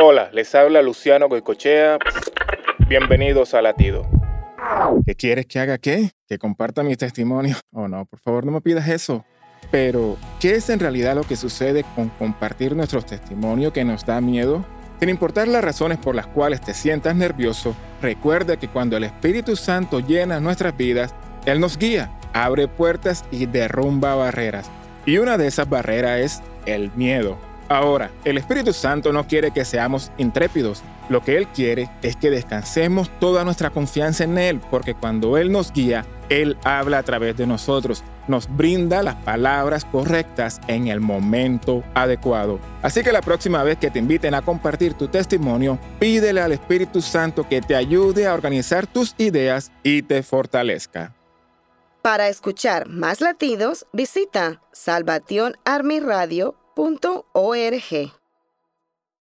Hola, les habla Luciano Goicochea. Bienvenidos a Latido. ¿Qué quieres que haga qué? ¿Que comparta mi testimonio? Oh no, por favor no me pidas eso. Pero, ¿qué es en realidad lo que sucede con compartir nuestros testimonios que nos da miedo? Sin importar las razones por las cuales te sientas nervioso, recuerda que cuando el Espíritu Santo llena nuestras vidas, Él nos guía, abre puertas y derrumba barreras. Y una de esas barreras es el miedo. Ahora, el Espíritu Santo no quiere que seamos intrépidos. Lo que Él quiere es que descansemos toda nuestra confianza en Él, porque cuando Él nos guía, Él habla a través de nosotros, nos brinda las palabras correctas en el momento adecuado. Así que la próxima vez que te inviten a compartir tu testimonio, pídele al Espíritu Santo que te ayude a organizar tus ideas y te fortalezca. Para escuchar más latidos, visita salvationarmyradio.org.